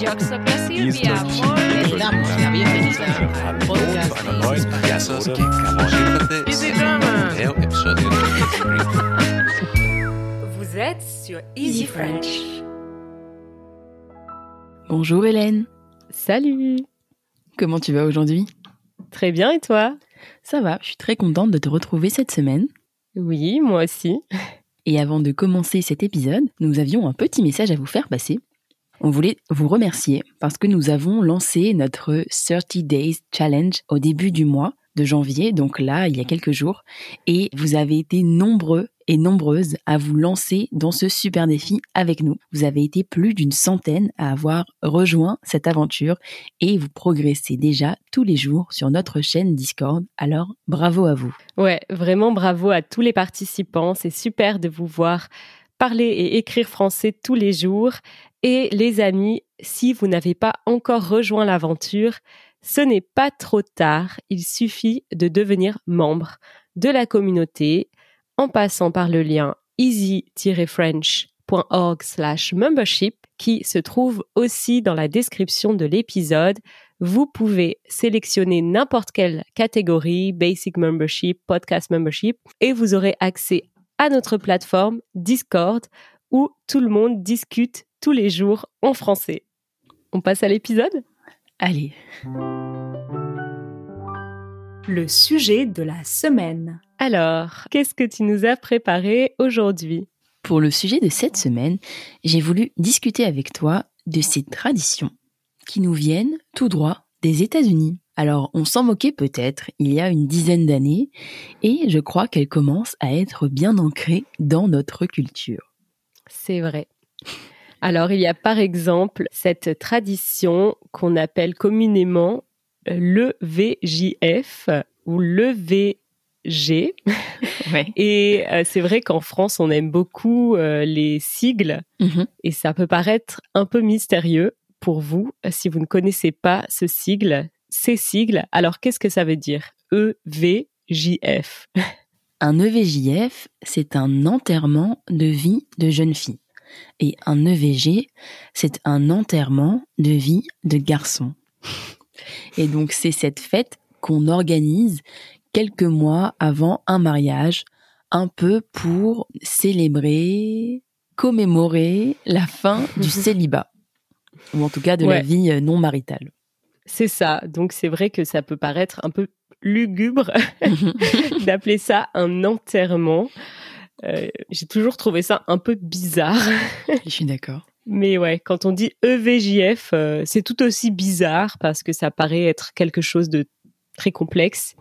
Yo soy Silvia. Muy damos la bienvenida al podcast Easy Drama. É o episódio Vous êtes sur Easy French. Bonjour Hélène, Salut comment tu vas aujourd'hui? Très bien et toi? Ça va, je suis très contente de te retrouver cette semaine. Oui, moi aussi. Et avant de commencer cet épisode, nous avions un petit message à vous faire passer. On voulait vous remercier parce que nous avons lancé notre 30 Days Challenge au début du mois de janvier, donc là, il y a quelques jours, et vous avez été nombreux et nombreuses à vous lancer dans ce super défi avec nous. Vous avez été plus d'une centaine à avoir rejoint cette aventure et vous progressez déjà tous les jours sur notre chaîne Discord, alors bravo à vous. Ouais, vraiment bravo à tous les participants. C'est super de vous voir parler et écrire français tous les jours. Et les amis, si vous n'avez pas encore rejoint l'aventure, ce n'est pas trop tard. Il suffit de devenir membre de la communauté en passant par le lien easy-french.org slash membership qui se trouve aussi dans la description de l'épisode. Vous pouvez sélectionner n'importe quelle catégorie, basic membership, podcast membership, et vous aurez accès à notre plateforme Discord où tout le monde discute tous les jours en français. On passe à l'épisode? Allez, Le sujet de la semaine. Alors, qu'est-ce que tu nous as préparé aujourd'hui? Pour le sujet de cette semaine, j'ai voulu discuter avec toi de ces traditions qui nous viennent tout droit des États-Unis. Alors, on s'en moquait peut-être il y a une dizaine d'années, et je crois qu'elles commencent à être bien ancrées dans notre culture. C'est vrai. Alors, il y a par exemple cette tradition qu'on appelle communément le VJF ou le. Ouais. Et euh, c'est vrai qu'en France, on aime beaucoup euh, les sigles Mhm. et ça peut paraître un peu mystérieux pour vous euh, si vous ne connaissez pas ce sigle, ces sigles. Alors, qu'est-ce que ça veut dire EVJF. Un EVJF, c'est un enterrement de vie de jeune fille. Et un EVG, c'est un enterrement de vie de garçon. Et donc c'est cette fête qu'on organise quelques mois avant un mariage, un peu pour célébrer, commémorer la fin du célibat. Ou en tout cas de la vie euh, non maritale. C'est ça. Donc, c'est vrai que ça peut paraître un peu lugubre d'appeler ça un enterrement. Euh, J'ai toujours trouvé ça un peu bizarre. Je suis d'accord. Mais ouais, quand on dit EVJF, euh, c'est tout aussi bizarre parce que ça paraît être quelque chose de très complexe.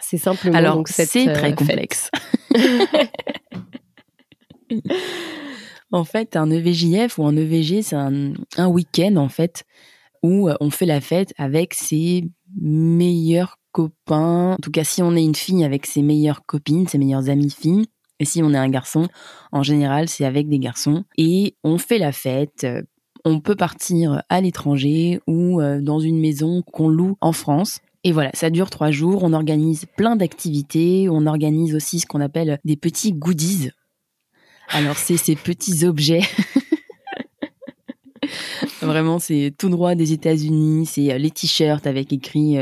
C'est simplement Alors, donc cette, c'est euh, très complexe. en fait, un EVJF ou un EVG, c'est un, un week-end, en fait, où on fait la fête avec ses meilleurs copains. En tout cas, si on est une fille, avec ses meilleures copines, ses meilleures amies filles. Et si on est un garçon, en général, c'est avec des garçons. Et on fait la fête. euh, On peut partir à l'étranger ou euh, dans une maison qu'on loue en France. Et voilà, ça dure trois jours. On organise plein d'activités. On organise aussi ce qu'on appelle des petits goodies. Alors, c'est ces petits objets. Vraiment, c'est tout droit des États-Unis. C'est euh, les t-shirts avec écrit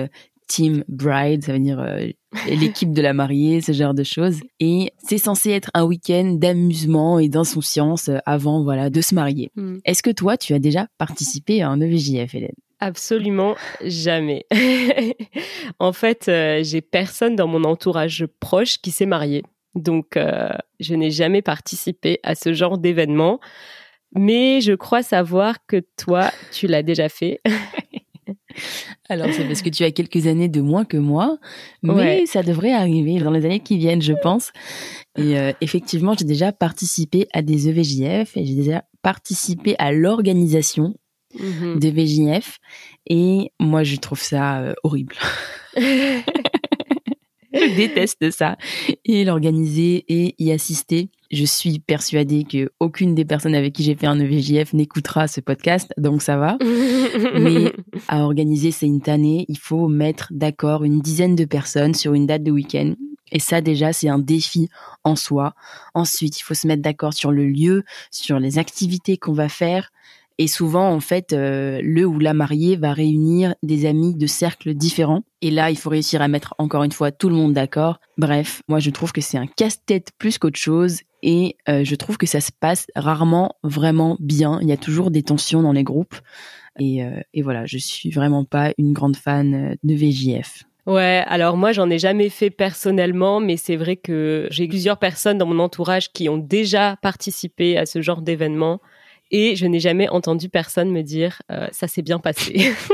Team Bride, ça veut dire euh, l'équipe de la mariée, ce genre de choses. Et c'est censé être un week-end d'amusement et d'insouciance euh, avant, voilà, de se marier. Hmm. Est-ce que toi, tu as déjà participé à un EVJF, Hélène? Absolument jamais. en fait, euh, j'ai personne dans mon entourage proche qui s'est marié. Donc, euh, je n'ai jamais participé à ce genre d'événement. Mais je crois savoir que toi, tu l'as déjà fait. Alors, c'est parce que tu as quelques années de moins que moi, mais Ouais. ça devrait arriver dans les années qui viennent, je pense. Et euh, effectivement, j'ai déjà participé à des E EVJF et j'ai déjà participé à l'organisation Mhm. des VJF. Et moi, je trouve ça euh, horrible. Je déteste ça. Et l'organiser et y assister. Je suis persuadée que aucune des personnes avec qui j'ai fait un EVJF n'écoutera ce podcast, donc ça va. Mais à organiser, c'est une tannée. Il faut mettre d'accord une dizaine de personnes sur une date de week-end. Et ça, déjà, c'est un défi en soi. Ensuite, il faut se mettre d'accord sur le lieu, sur les activités qu'on va faire. Et souvent, en fait, euh, le ou la mariée va réunir des amis de cercles différents. Et là, il faut réussir à mettre encore une fois tout le monde d'accord. Bref, moi, je trouve que c'est un casse-tête plus qu'autre chose. Et euh, je trouve que ça se passe rarement vraiment bien. Il y a toujours des tensions dans les groupes. Et, euh, et voilà, je suis vraiment pas une grande fan de VJF. Ouais, alors moi j'en ai jamais fait personnellement, mais c'est vrai que j'ai plusieurs personnes dans mon entourage qui ont déjà participé à ce genre d'événement et je n'ai jamais entendu personne me dire euh, ça s'est bien passé.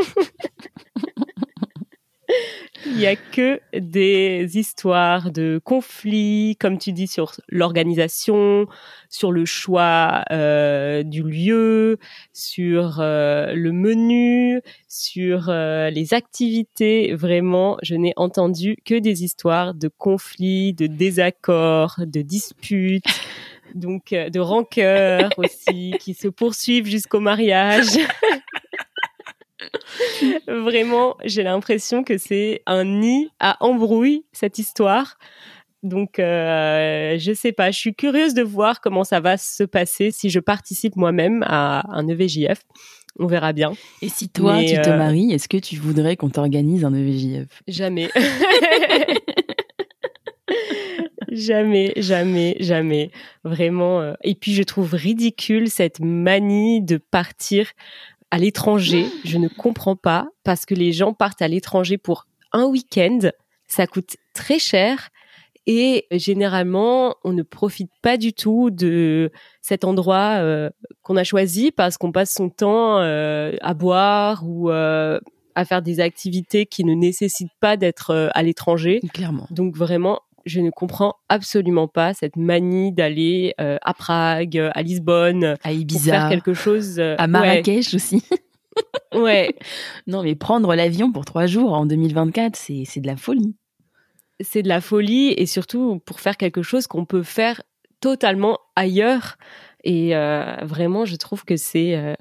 Il y a que des histoires de conflits, comme tu dis, sur l'organisation, sur le choix euh, du lieu, sur euh, le menu, sur euh, les activités. Vraiment, je n'ai entendu que des histoires de conflits, de désaccords, de disputes. Donc euh, de rancœurs aussi qui se poursuivent jusqu'au mariage. Vraiment, j'ai l'impression que c'est un nid à embrouille cette histoire. Donc, euh, je sais pas. Je suis curieuse de voir comment ça va se passer si je participe moi-même à un EVJF. On verra bien. Et si toi, Mais, tu te euh, maries, est-ce que tu voudrais qu'on t'organise un EVJF Jamais. jamais, jamais, jamais. Vraiment. euh. Et puis, je trouve ridicule cette manie de partir à l'étranger. Je ne comprends pas parce que les gens partent à l'étranger pour un week-end. Ça coûte très cher. Et généralement, on ne profite pas du tout de cet endroit euh, qu'on a choisi parce qu'on passe son temps euh, à boire ou euh, à faire des activités qui ne nécessitent pas d'être à l'étranger. Clairement. Donc vraiment, je ne comprends absolument pas cette manie d'aller euh, à Prague, euh, à Lisbonne, À pour faire Ibiza, quelque chose. euh, à Marrakech aussi. Ouais, non, mais prendre l'avion pour trois jours en 2024, c'est c'est de la folie. c'est de la folie et surtout pour faire quelque chose qu'on peut faire totalement ailleurs. Et euh, vraiment, je trouve que c'est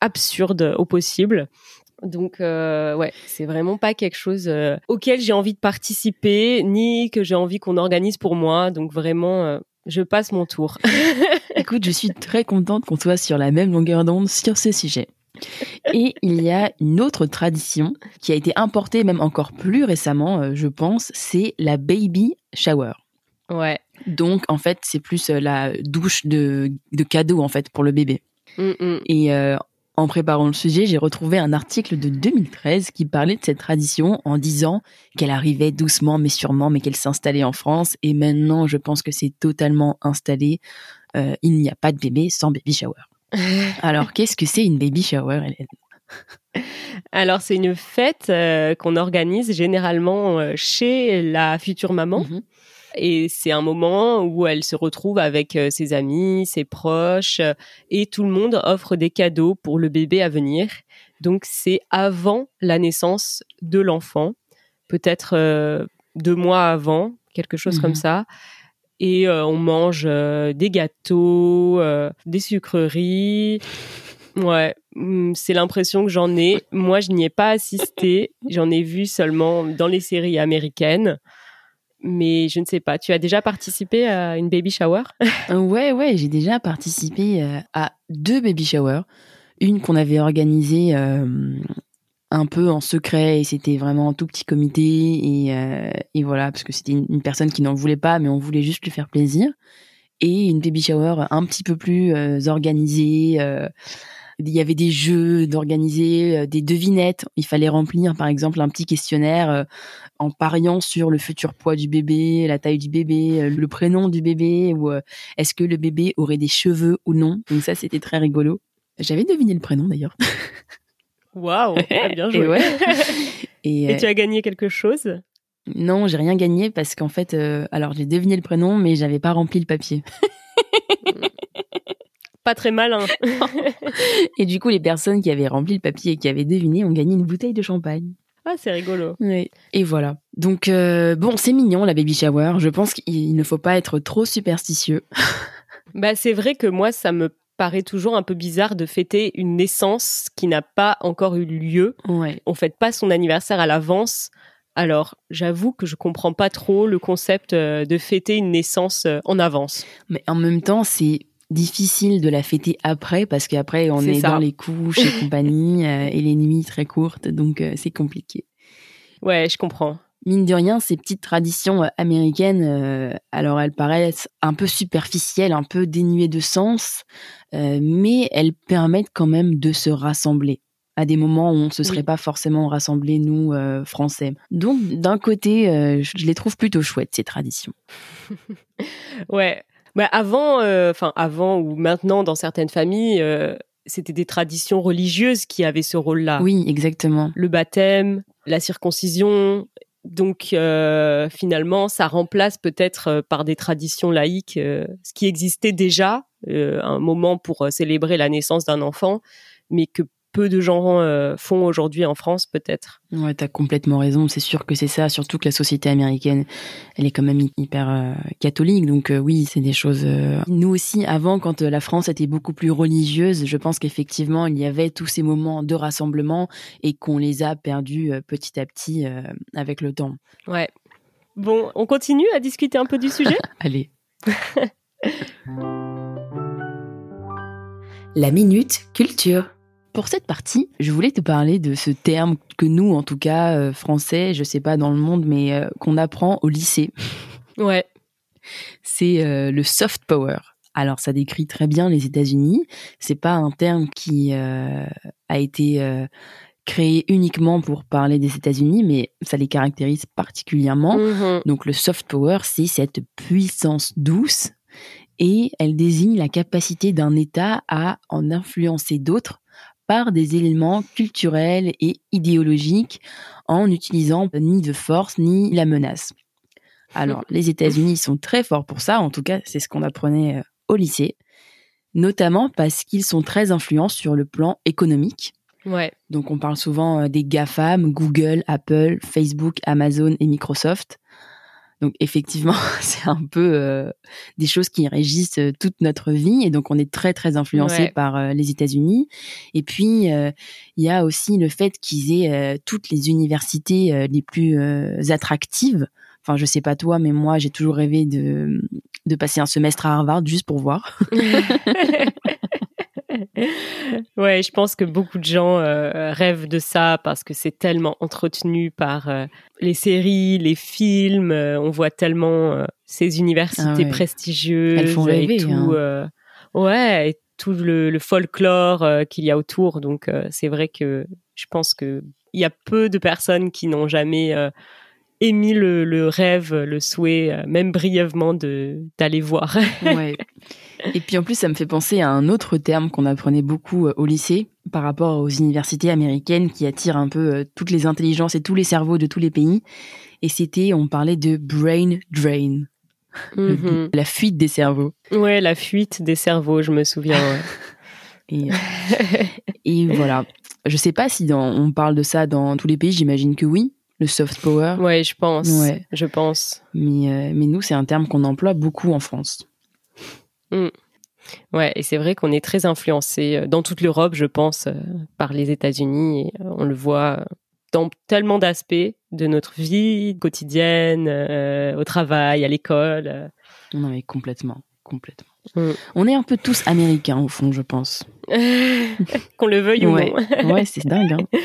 absurde au possible. Donc, euh, ouais, c'est vraiment pas quelque chose euh, auquel j'ai envie de participer, ni que j'ai envie qu'on organise pour moi. Donc, vraiment, euh, je passe mon tour. Écoute, je suis très contente qu'on soit sur la même longueur d'onde sur ce sujet. Et il y a une autre tradition qui a été importée même encore plus récemment, je pense, c'est la baby shower. ouais. Donc, en fait, c'est plus la douche de, de cadeau, en fait, pour le bébé. Mm, mm. Et euh, en préparant le sujet, j'ai retrouvé un article de 2013 qui parlait de cette tradition en disant qu'elle arrivait doucement mais sûrement, mais qu'elle s'installait en France. Et maintenant, je pense que c'est totalement installé. Euh, il n'y a pas de bébé sans baby shower. Alors, qu'est-ce que c'est une baby shower, Hélène? Alors, c'est une fête euh, qu'on organise généralement euh, chez la future maman. Mhm. Et c'est un moment où elle se retrouve avec euh, ses amis, ses proches, euh, et tout le monde offre des cadeaux pour le bébé à venir. Donc c'est avant la naissance de l'enfant, peut-être euh, deux mois avant, quelque chose comme ça. Et euh, on mange euh, des gâteaux, des sucreries. Ouais, hum, c'est l'impression que j'en ai. Moi, je n'y ai pas assisté. J'en ai vu seulement dans les séries américaines. Mais je ne sais pas. Tu as déjà participé à une baby shower? Ouais, ouais, j'ai déjà participé euh, à deux baby showers. Une qu'on avait organisée euh, un peu en secret et c'était vraiment un tout petit comité et, euh, et voilà, parce que c'était une, personne qui n'en voulait pas, mais on voulait juste lui faire plaisir. Et une baby shower un petit peu plus organisée. Il y avait des jeux d'organiser, euh, des devinettes. Il fallait remplir, par exemple, un petit questionnaire euh, en pariant sur le futur poids du bébé, la taille du bébé, euh, le prénom du bébé, ou est-ce que le bébé aurait des cheveux ou non. Donc ça, c'était très rigolo. J'avais deviné le prénom d'ailleurs. Waouh Bien joué. Et ouais. Et, Et tu as gagné quelque chose? Non, j'ai rien gagné parce qu'en fait, euh, alors j'ai deviné le prénom, mais j'avais pas rempli le papier. Pas très malin. Et du coup, les personnes qui avaient rempli le papier et qui avaient deviné ont gagné une bouteille de champagne. Ah, c'est rigolo. Et voilà. Donc euh, bon, c'est mignon la baby shower. Je pense qu'il ne faut pas être trop superstitieux. Bah, c'est vrai que moi, ça me paraît toujours un peu bizarre de fêter une naissance qui n'a pas encore eu lieu. Ouais. On fête pas son anniversaire à l'avance. Alors, j'avoue que je comprends pas trop le concept euh, de fêter une naissance euh, en avance. Mais en même temps, c'est difficile de la fêter après parce qu'après on est dans les couches et compagnie euh, et les nuits très courtes, donc euh, c'est compliqué. Ouais, je comprends. Mine de rien, ces petites traditions euh, américaines, euh, alors elles paraissent un peu superficielles, un peu dénuées de sens, mais elles permettent quand même de se rassembler à des moments où on ne se serait Oui. pas forcément rassemblés, nous, euh, Français. Donc, d'un côté, euh, je les trouve plutôt chouettes, ces traditions. Ouais. Bah avant, euh, enfin avant ou maintenant dans certaines familles, euh, c'était des traditions religieuses qui avaient ce rôle-là. Oui, exactement. Le baptême, la circoncision. Donc euh, finalement, ça remplace peut-être euh, par des traditions laïques euh, ce qui existait déjà, euh, un moment pour célébrer la naissance d'un enfant, mais que peu de gens euh, font aujourd'hui en France peut-être. Ouais, t'as complètement raison. C'est sûr que c'est ça. Surtout que la société américaine, elle est quand même hy- hyper euh, catholique. Donc euh, oui, c'est des choses. euh, Nous aussi, avant, quand la France était beaucoup plus religieuse, je pense qu'effectivement, il y avait tous ces moments de rassemblement et qu'on les a perdus euh, petit à petit euh, avec le temps. Ouais. Bon, on continue à discuter un peu du sujet Allez. La minute culture. Pour cette partie, je voulais te parler de ce terme que nous, en tout cas, euh, français, je sais pas dans le monde, mais euh, qu'on apprend au lycée. Ouais. c'est euh, le soft power. Alors ça décrit très bien les États-Unis. C'est pas un terme qui a été créé uniquement pour parler des États-Unis, mais ça les caractérise particulièrement. Mhm. Donc le soft power, c'est cette puissance douce et elle désigne la capacité d'un État à en influencer d'autres par des éléments culturels et idéologiques en n'utilisant ni de force ni la menace. Alors, les États-Unis sont très forts pour ça, en tout cas, c'est ce qu'on apprenait euh, au lycée, notamment parce qu'ils sont très influents sur le plan économique. Ouais. Donc on parle souvent euh, des GAFAM, Google, Apple, Facebook, Amazon et Microsoft. Donc effectivement, c'est un peu euh, des choses qui régissent euh, toute notre vie et donc on est très très influencé Ouais. par euh, les États-Unis. Et puis euh, il y a aussi le fait qu'ils aient toutes les universités les plus euh, attractives. Enfin, je sais pas toi, mais moi j'ai toujours rêvé de de passer un semestre à Harvard juste pour voir. ouais, je pense que beaucoup de gens euh, rêvent de ça parce que c'est tellement entretenu par euh, les séries, les films. euh, on voit tellement ces universités Ah ouais. prestigieuses Elles font rêver, et tout. hein. ouais, et tout le, le folklore qu'il y a autour. Donc c'est vrai que je pense que il y a peu de personnes qui n'ont jamais émis le, le rêve, le souhait, même brièvement, d'aller voir. Ouais. Et puis en plus, ça me fait penser à un autre terme qu'on apprenait beaucoup euh, au lycée par rapport aux universités américaines qui attirent un peu euh, toutes les intelligences et tous les cerveaux de tous les pays. Et c'était, on parlait de brain drain, le- Mhm. la fuite des cerveaux. Ouais, la fuite des cerveaux, je me souviens. ouais. Et, euh, et voilà. Je sais pas si dans, on parle de ça dans tous les pays, j'imagine que oui, le soft power. Ouais, je pense. Ouais. Je pense. Mais, euh, mais nous, c'est un terme qu'on emploie beaucoup en France. Ouais, et c'est vrai qu'on est très influencé euh, dans toute l'Europe, je pense, euh, par les États-Unis. Et, euh, on le voit dans tellement d'aspects de notre vie quotidienne, euh, au travail, à l'école. Non, mais complètement, complètement. Mm. On est un peu tous américains au fond, je pense. Qu'on le veuille Ouais. ou non. Ouais, c'est dingue. Hein.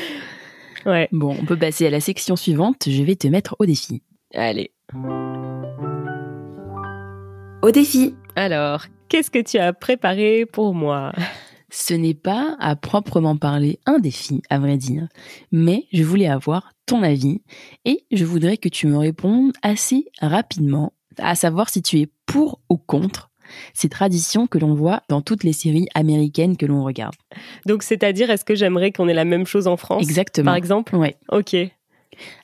ouais. Bon, on peut passer à la section suivante. Je vais te mettre au défi. Allez. Au défi. Alors, qu'est-ce que tu as préparé pour moi? Ce n'est pas à proprement parler un défi, à vrai dire, mais je voulais avoir ton avis et je voudrais que tu me répondes assez rapidement, à savoir si tu es pour ou contre ces traditions que l'on voit dans toutes les séries américaines que l'on regarde. Donc, c'est-à-dire, est-ce que j'aimerais qu'on ait la même chose en France Exactement. Par exemple? Ouais. Ok.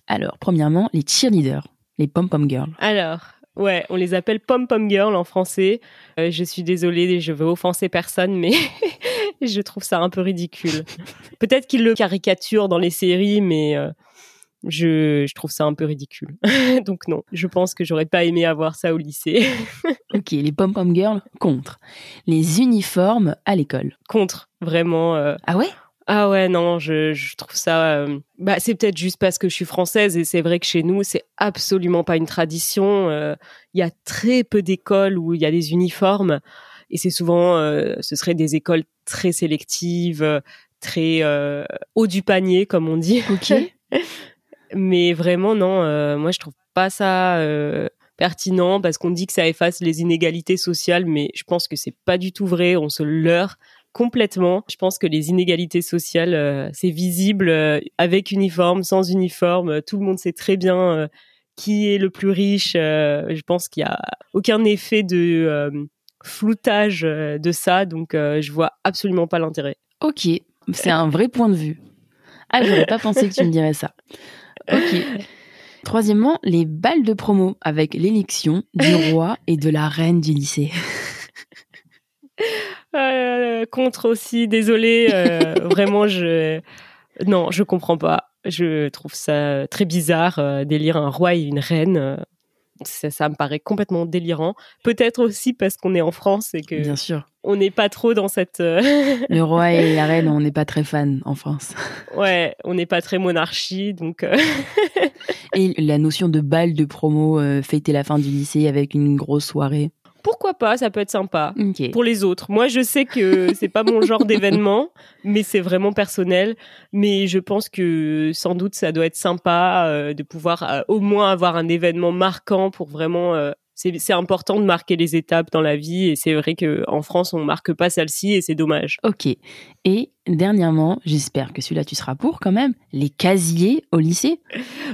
Alors, premièrement, les cheerleaders, les pom-pom girls. Alors, ouais, on les appelle pom-pom girl en français. Euh, je suis désolée, je veux offenser personne, mais je trouve ça un peu ridicule. Peut-être qu'ils le caricaturent dans les séries, mais euh, je, je trouve ça un peu ridicule. Donc non, je pense que j'aurais pas aimé avoir ça au lycée. Ok, les pom-pom girls contre. Les uniformes à l'école. Contre, vraiment. euh, Ah ouais? Ah ouais, non, je, je trouve ça. euh, Bah, c'est peut-être juste parce que je suis française et c'est vrai que chez nous, c'est absolument pas une tradition. Euh, Il y a très peu d'écoles où il y a des uniformes. et c'est souvent, euh, ce serait des écoles très sélectives, très haut du panier, comme on dit. Ok. Mais vraiment, non, moi je trouve pas ça pertinent parce qu'on dit que ça efface les inégalités sociales, mais je pense que c'est pas du tout vrai. On se leurre complètement. Je pense que les inégalités sociales, euh, c'est visible euh, avec uniforme, sans uniforme. Tout le monde sait très bien euh, qui est le plus riche. Euh, je pense qu'il y a aucun effet de euh, floutage euh, de ça, donc euh, je vois absolument pas l'intérêt. Ok, c'est un vrai point de vue. Ah, j'aurais pas pensé que tu me dirais ça. Ok. Troisièmement, les balles de promo avec l'élection du roi et de la reine du lycée. Euh, contre aussi, désolé, euh, vraiment, je non, je comprends pas. Je trouve ça très bizarre euh, d'élire un roi et une reine. ça, ça me paraît complètement délirant. Peut-être aussi parce qu'on est en France et que Bien sûr. on n'est pas trop dans cette. Le roi et la reine, on n'est pas très fans en France. ouais, on n'est pas très monarchie, donc. Et la notion de balle de promo, fêter la fin du lycée avec une grosse soirée. Pourquoi pas Ça peut être sympa. Pour les autres. Moi, je sais que c'est pas mon genre d'événement, mais c'est vraiment personnel. Mais je pense que sans doute ça doit être sympa euh, de pouvoir euh, au moins avoir un événement marquant pour vraiment. euh, c'est c'est important de marquer les étapes dans la vie et c'est vrai que en France on marque pas celle-ci et c'est dommage. Ok. Et dernièrement, j'espère que celui-là tu seras pour quand même, les casiers au lycée.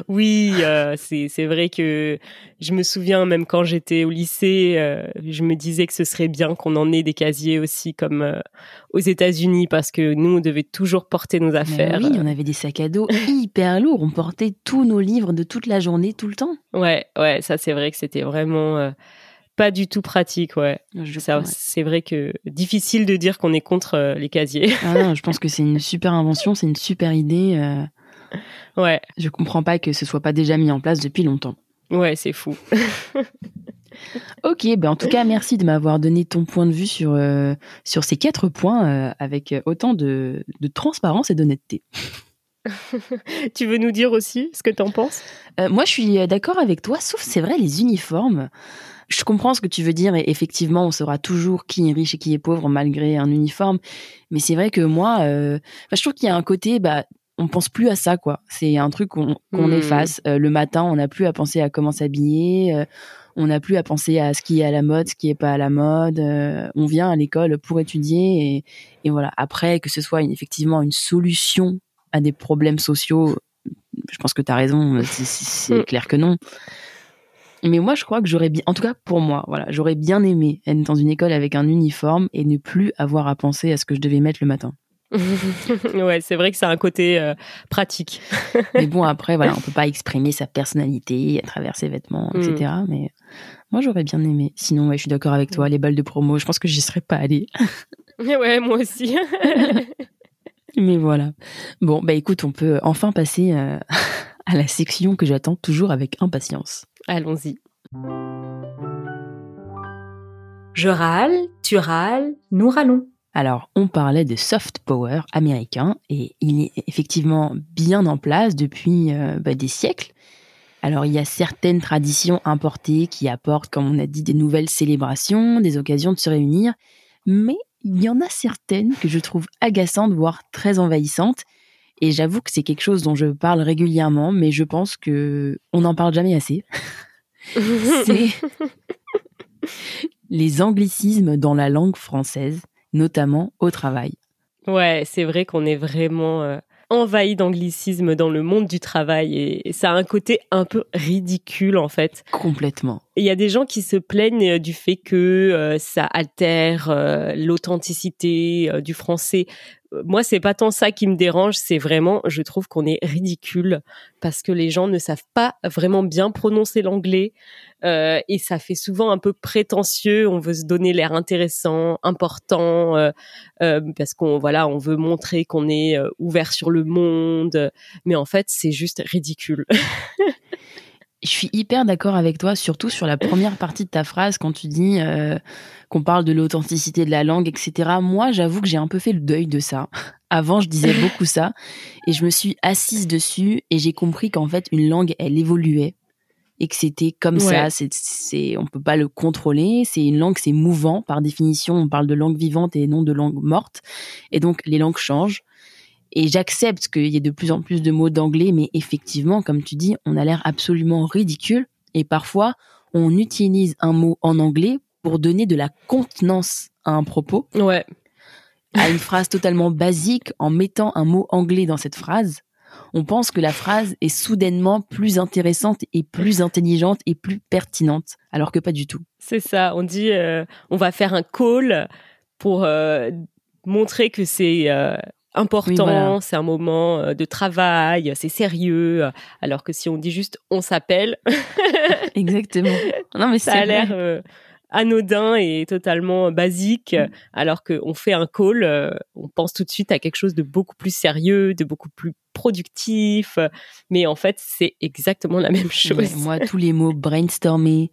Oui, euh, c'est vrai que je me souviens même quand j'étais au lycée, euh, je me disais que ce serait bien qu'on en ait des casiers aussi comme euh, aux États-Unis parce que nous on devait toujours porter nos Mais affaires. oui, on avait des sacs à dos hyper lourds. On portait tous nos livres de toute la journée, tout le temps. Ouais, ouais, ça c'est vrai que c'était vraiment pas du tout pratique, ouais. Je, Ça, ouais. C'est vrai que difficile de dire qu'on est contre euh, les casiers. Ah non, je pense que c'est une super invention, c'est une super idée. euh, ouais, je comprends pas que ce soit pas déjà mis en place depuis longtemps. ouais, c'est fou. Ok, ben en tout cas, merci de m'avoir donné ton point de vue sur, euh, sur ces quatre points euh, avec autant de, de transparence et d'honnêteté. tu veux nous dire aussi ce que t'en penses? Euh, moi, je suis d'accord avec toi, sauf c'est vrai, les uniformes. Je comprends ce que tu veux dire et effectivement, on saura toujours qui est riche et qui est pauvre malgré un uniforme. Mais c'est vrai que moi, euh, je trouve qu'il y a un côté, bah, on pense plus à ça, quoi. C'est un truc qu'on Hmm. efface. Euh, le matin, on n'a plus à penser à comment s'habiller. euh, on n'a plus à penser à ce qui est à la mode, ce qui est pas à la mode. euh, on vient à l'école pour étudier et, et voilà. Après, que ce soit une- effectivement une solution à des problèmes sociaux, je pense que tu as raison, c'est- c'est c'est Mm. clair que non. Mais moi, je crois que j'aurais bien, en tout cas pour moi, voilà, j'aurais bien aimé être dans une école avec un uniforme et ne plus avoir à penser à ce que je devais mettre le matin. Ouais, c'est vrai que c'est un côté euh, pratique. Mais bon, après, voilà, on peut pas exprimer sa personnalité à travers ses vêtements, Mm. etc. Mais moi, j'aurais bien aimé. Sinon, ouais, je suis d'accord avec toi, les balles de promo, je pense que j'y serais pas allée. ouais, moi aussi. Mais voilà. Bon, bah écoute, on peut enfin passer euh, à la section que j'attends toujours avec impatience. Allons-y. Je râle, tu râles, nous râlons. Alors, on parlait de soft power américain et il est effectivement bien en place depuis euh, bah, des siècles. Alors, il y a certaines traditions importées qui apportent, comme on a dit, des nouvelles célébrations, des occasions de se réunir, mais il y en a certaines que je trouve agaçantes, voire très envahissantes. Et j'avoue que c'est quelque chose dont je parle régulièrement, mais je pense que on n'en parle jamais assez. c'est les anglicismes dans la langue française, notamment au travail. Ouais, c'est vrai qu'on est vraiment euh, envahi d'anglicisme dans le monde du travail et, et ça a un côté un peu ridicule en fait. Complètement. Il y a des gens qui se plaignent euh, du fait que euh, ça altère euh, l'authenticité du français. Moi, c'est pas tant ça qui me dérange, c'est vraiment, je trouve qu'on est ridicule parce que les gens ne savent pas vraiment bien prononcer l'anglais euh, et ça fait souvent un peu prétentieux. On veut se donner l'air intéressant, important, euh, euh, parce qu'on voilà, on veut montrer qu'on est euh, ouvert sur le monde, mais en fait, c'est juste ridicule. Je suis hyper d'accord avec toi, surtout sur la première partie de ta phrase quand tu dis euh, qu'on parle de l'authenticité de la langue, etc. Moi, j'avoue que j'ai un peu fait le deuil de ça. Avant, je disais beaucoup ça et je me suis assise dessus et j'ai compris qu'en fait, une langue, elle évoluait. et que c'était comme Ouais. ça. C'est, c'est, on peut pas le contrôler. C'est une langue, c'est mouvant par définition. On parle de langue vivante et non de langue morte. Et donc les langues changent. Et j'accepte qu'il y ait de plus en plus de mots d'anglais, mais effectivement, comme tu dis, on a l'air absolument ridicule. Et parfois, on utilise un mot en anglais pour donner de la contenance à un propos, Ouais. à une phrase totalement basique, en mettant un mot anglais dans cette phrase. On pense que la phrase est soudainement plus intéressante et plus intelligente et plus pertinente, alors que pas du tout. C'est ça. On dit, euh, on va faire un call pour euh, montrer que c'est euh, important, Oui, voilà. c'est un moment euh, de travail, c'est sérieux. Alors que si on dit juste on s'appelle, Exactement. Non, mais ça a l'air euh, anodin et totalement basique. Mm. Alors qu'on fait un call, euh, on pense tout de suite à quelque chose de beaucoup plus sérieux, de beaucoup plus productif. Mais en fait, c'est exactement la même chose. Ouais, moi, tous les mots brainstormer,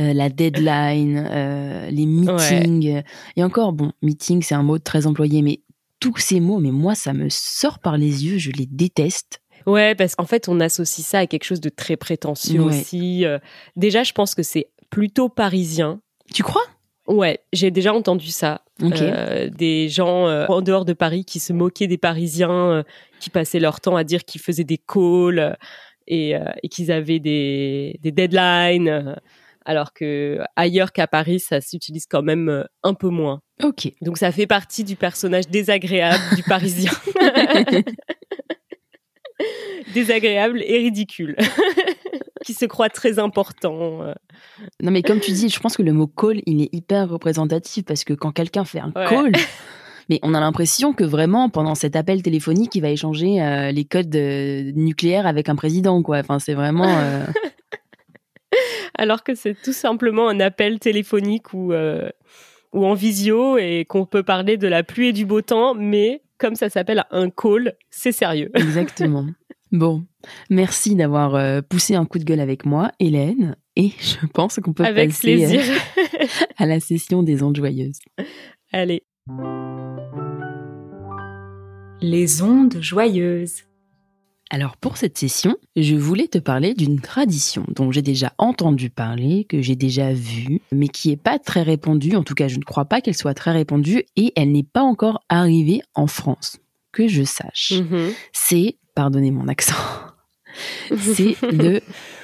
euh, la deadline, euh, les meetings. euh, Et encore, bon, meeting, c'est un mot très employé, mais tous ces mots, mais moi, ça me sort par les yeux, je les déteste. Ouais, parce qu'en fait, on associe ça à quelque chose de très prétentieux Ouais. aussi. Euh, déjà, je pense que c'est plutôt parisien. Tu crois? Ouais, j'ai déjà entendu ça. Euh, des gens euh, en dehors de Paris qui se moquaient des Parisiens, qui passaient leur temps à dire qu'ils faisaient des calls et, et qu'ils avaient des, des deadlines, alors que ailleurs qu'à Paris, ça s'utilise quand même euh, un peu moins. Ok. Donc ça fait partie du personnage désagréable du Parisien. désagréable et ridicule. qui se croit très important. euh. Non, mais comme tu dis, je pense que le mot call, il est hyper représentatif parce que quand quelqu'un fait un Ouais. call, mais on a l'impression que vraiment, pendant cet appel téléphonique, il va échanger euh, les codes euh, nucléaires avec un président, quoi. Enfin, c'est vraiment. euh, Alors que c'est tout simplement un appel téléphonique ou, euh, ou en visio et qu'on peut parler de la pluie et du beau temps, mais comme ça s'appelle un call, c'est sérieux. Exactement. Bon, merci d'avoir euh, poussé un coup de gueule avec moi, Hélène. Et je pense qu'on peut Avec passer euh, plaisir. à la session des ondes joyeuses. Allez. Les ondes joyeuses. Alors pour cette session, je voulais te parler d'une tradition dont j'ai déjà entendu parler, que j'ai déjà vue, mais qui est pas très répandue, en tout cas je ne crois pas qu'elle soit très répandue, et elle n'est pas encore arrivée en France, que je sache. Mhm. C'est, pardonnez mon accent, c'est le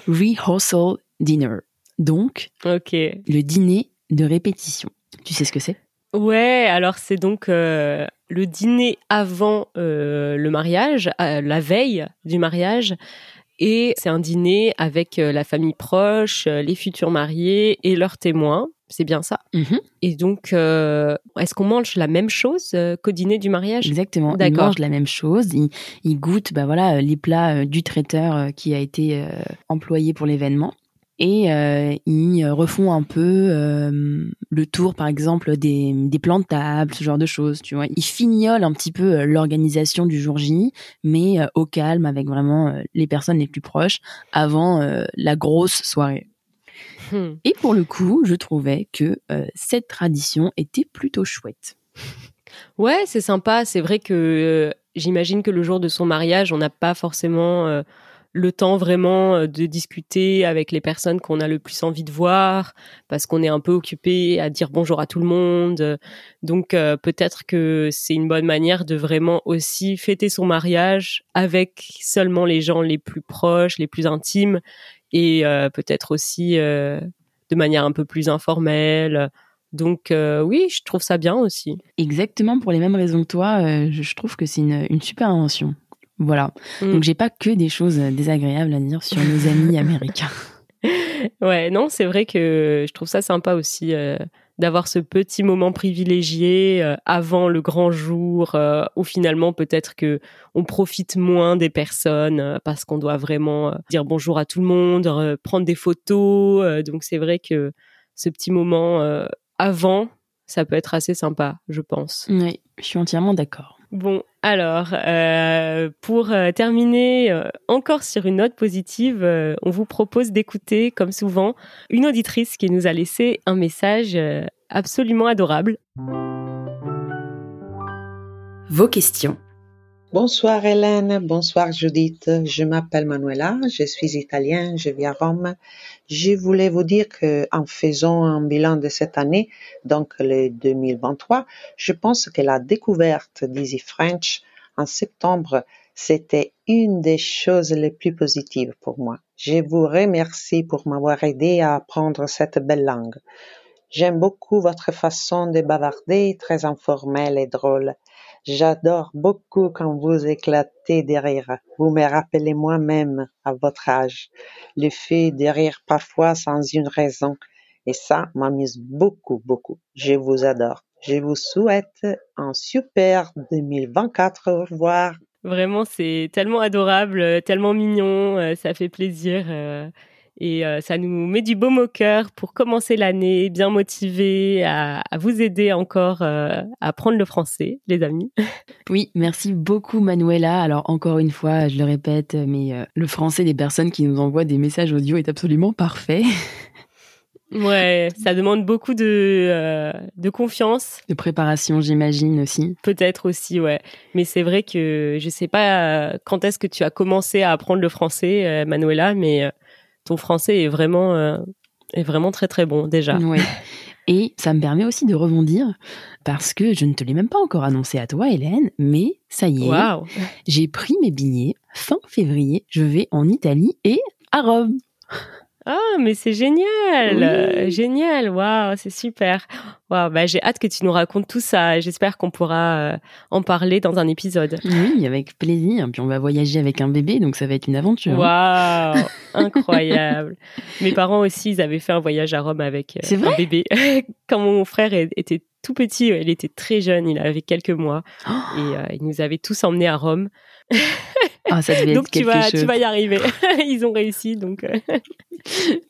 rehearsal dinner, donc le dîner de répétition. Tu sais ce que c'est? Ouais, alors c'est donc euh, le dîner avant euh, le mariage, euh, la veille du mariage. Et c'est un dîner avec la famille proche, les futurs mariés et leurs témoins. C'est bien ça? Mhm. Et donc, euh, est-ce qu'on mange la même chose euh, qu'au dîner du mariage? Exactement. Ils mangent la même chose. Ils, ils goûtent, bah voilà, les plats euh, du traiteur qui a été employé pour l'événement. Et euh, ils euh, refont un peu euh, le tour, par exemple, des, des plans de table, ce genre de choses, tu vois. Ils fignolent un petit peu euh, l'organisation du jour J, mais euh, au calme, avec vraiment euh, les personnes les plus proches, avant euh, la grosse soirée. Hmm. Et pour le coup, je trouvais que euh, cette tradition était plutôt chouette. Ouais, c'est sympa. C'est vrai que euh, j'imagine que le jour de son mariage, on n'a pas forcément euh, le temps vraiment euh, de discuter avec les personnes qu'on a le plus envie de voir, parce qu'on est un peu occupé à dire bonjour à tout le monde. Donc euh, peut-être que c'est une bonne manière de vraiment aussi fêter son mariage avec seulement les gens les plus proches, les plus intimes, et euh, peut-être aussi de manière un peu plus informelle. Donc oui, je trouve ça bien aussi. Exactement pour les mêmes raisons que toi, je trouve que c'est une super invention. Voilà. Mm. Donc j'ai pas que des choses euh, désagréables à dire sur nos amis américains. Ouais, non, c'est vrai que je trouve ça sympa aussi euh, d'avoir ce petit moment privilégié euh, avant le grand jour euh, où finalement peut-être que on profite moins des personnes parce qu'on doit vraiment dire bonjour à tout le monde, prendre des photos. donc c'est vrai que ce petit moment avant, ça peut être assez sympa, je pense. Oui, je suis entièrement d'accord. Bon, alors, euh, pour euh, terminer euh, encore sur une note positive, euh, on vous propose d'écouter, comme souvent, une auditrice qui nous a laissé un message euh, absolument adorable. Vos questions. Bonsoir Hélène, bonsoir Judith. Je m'appelle Manuela, je suis italienne, je vis à Rome. Je voulais vous dire que en faisant un bilan de cette année, donc le 2023, je pense que la découverte d'Easy French en septembre, c'était une des choses les plus positives pour moi. Je vous remercie pour m'avoir aidé à apprendre cette belle langue. J'aime beaucoup votre façon de bavarder, très informelle et drôle. J'adore beaucoup quand vous éclatez de rire. Vous me rappelez moi-même à votre âge. Le fait de rire parfois sans une raison. Et ça m'amuse beaucoup, beaucoup. Je vous adore. Je vous souhaite un super 2024. Au revoir. Vraiment, c'est tellement adorable, tellement mignon. euh, Ça fait plaisir. Et euh, ça nous met du baume au cœur pour commencer l'année, bien motivé à, à vous aider encore euh, à apprendre le français, les amis. Oui, merci beaucoup Manuela. Alors encore une fois, je le répète, mais euh, le français des personnes qui nous envoient des messages audio est absolument parfait. Ouais, ça demande beaucoup de, euh, de confiance, De préparation, j'imagine aussi. peut-être aussi, ouais. Mais c'est vrai que je sais pas euh, quand est-ce que tu as commencé à apprendre le français, euh, Manuela, mais euh, ton français est vraiment, euh, est vraiment très très bon déjà. Et ça me permet aussi de rebondir parce que je ne te l'ai même pas encore annoncé à toi, Hélène, mais ça y est, j'ai pris mes billets fin février. Je vais en Italie et à Rome. Ah, mais c'est génial, Oui. Génial, waouh, c'est super. Waouh, bah j'ai hâte que tu nous racontes tout ça. J'espère qu'on pourra euh, en parler dans un épisode. Oui, avec plaisir. Puis on va voyager avec un bébé, donc ça va être une aventure. hein. Waouh, incroyable. Mes parents aussi, ils avaient fait un voyage à Rome avec euh, un bébé. Quand mon frère était tout petit, il était très jeune, il avait quelques mois Oh, et euh, ils nous avaient tous emmenés à Rome. ah, ça devait Donc être tu vas, chose. tu vas y arriver. ils ont réussi, donc. euh,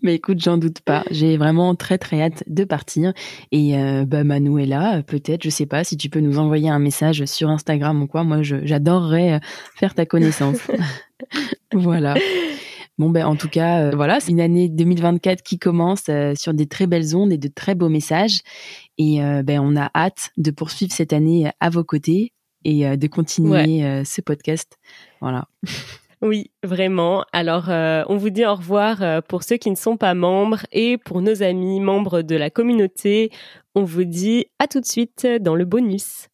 Mais écoute, j'en doute pas. J'ai vraiment très très hâte de partir. Et euh, bah Manuela, peut-être, je sais pas, si tu peux nous envoyer un message sur Instagram ou quoi. Moi, j'adorerais euh, faire ta connaissance. voilà. Bon ben en tout cas, euh, voilà, c'est une année 2024 qui commence euh, sur des très belles ondes et de très beaux messages. Et euh, ben on a hâte de poursuivre cette année à vos côtés et de continuer ce podcast. Voilà. Oui, vraiment. Alors, euh, on vous dit au revoir euh, pour ceux qui ne sont pas membres et pour nos amis membres de la communauté. On vous dit à tout de suite dans le bonus.